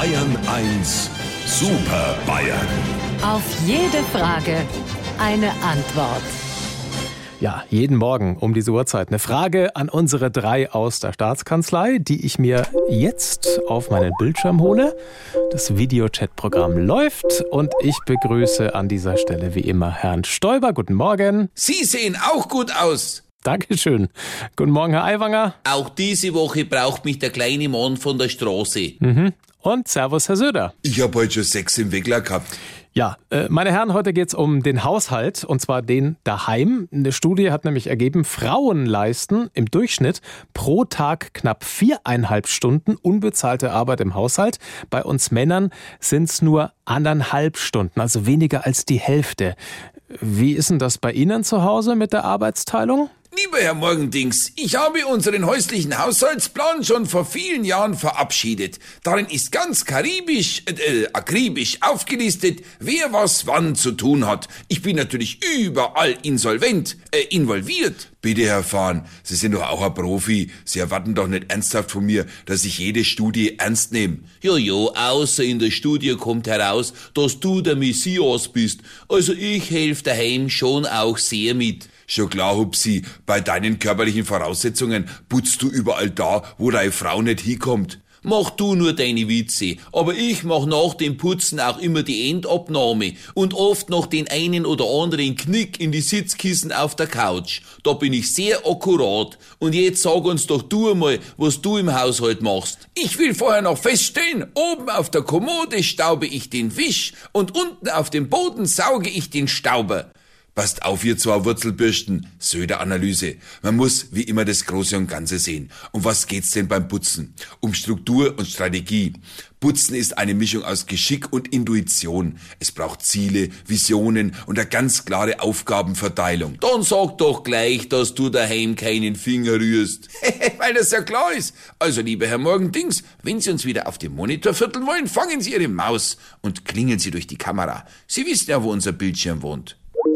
Bayern 1 Super Bayern. Auf jede Frage eine Antwort. Ja, jeden Morgen um diese Uhrzeit eine Frage an unsere drei aus der Staatskanzlei, die ich mir jetzt auf meinen Bildschirm hole. Das Videochat-Programm läuft und ich begrüße an dieser Stelle wie immer Herrn Stoiber. Guten Morgen. Sie sehen auch gut aus. Dankeschön. Guten Morgen, Herr Aiwanger. Auch diese Woche braucht mich der kleine Mann von der Straße. Mhm. Und Servus, Herr Söder. Ich habe heute schon sechs im Weckler gehabt. Ja, äh, meine Herren, heute geht's um den Haushalt und zwar den daheim. Eine Studie hat nämlich ergeben, Frauen leisten im Durchschnitt pro Tag knapp viereinhalb Stunden unbezahlte Arbeit im Haushalt. Bei uns Männern sind's nur anderthalb Stunden, also weniger als die Hälfte. Wie ist denn das bei Ihnen zu Hause mit der Arbeitsteilung? Lieber Herr Morgendings, ich habe unseren häuslichen Haushaltsplan schon vor vielen Jahren verabschiedet. Darin ist ganz karibisch, äh, akribisch aufgelistet, wer was wann zu tun hat. Ich bin natürlich überall insolvent, äh, involviert. Bitte, Herr Fahn, Sie sind doch auch ein Profi. Sie erwarten doch nicht ernsthaft von mir, dass ich jede Studie ernst nehme. Jojo, außer in der Studie kommt heraus, dass du der Messias bist. Also ich helfe daheim schon auch sehr mit. Schon klar, Hupsi, bei deinen körperlichen Voraussetzungen putzt du überall da, wo deine Frau nicht hinkommt. Mach du nur deine Witze, aber ich mach nach dem Putzen auch immer die Endabnahme und oft noch den einen oder anderen Knick in die Sitzkissen auf der Couch. Da bin ich sehr akkurat. Und jetzt sag uns doch du einmal, was du im Haushalt machst. Ich will vorher noch feststellen, oben auf der Kommode staube ich den Wisch und unten auf dem Boden sauge ich den Stauber. Passt auf, ihr zwei Wurzelbürsten. Söder-Analyse. Man muss wie immer das Große und Ganze sehen. Um was geht's denn beim Putzen? Um Struktur und Strategie. Putzen ist eine Mischung aus Geschick und Intuition. Es braucht Ziele, Visionen und eine ganz klare Aufgabenverteilung. Dann sag doch gleich, dass du daheim keinen Finger rührst. Weil das ja klar ist. Also, lieber Herr Morgendings, wenn Sie uns wieder auf dem Monitor vierteln wollen, fangen Sie Ihre Maus und klingeln Sie durch die Kamera. Sie wissen ja, wo unser Bildschirm wohnt.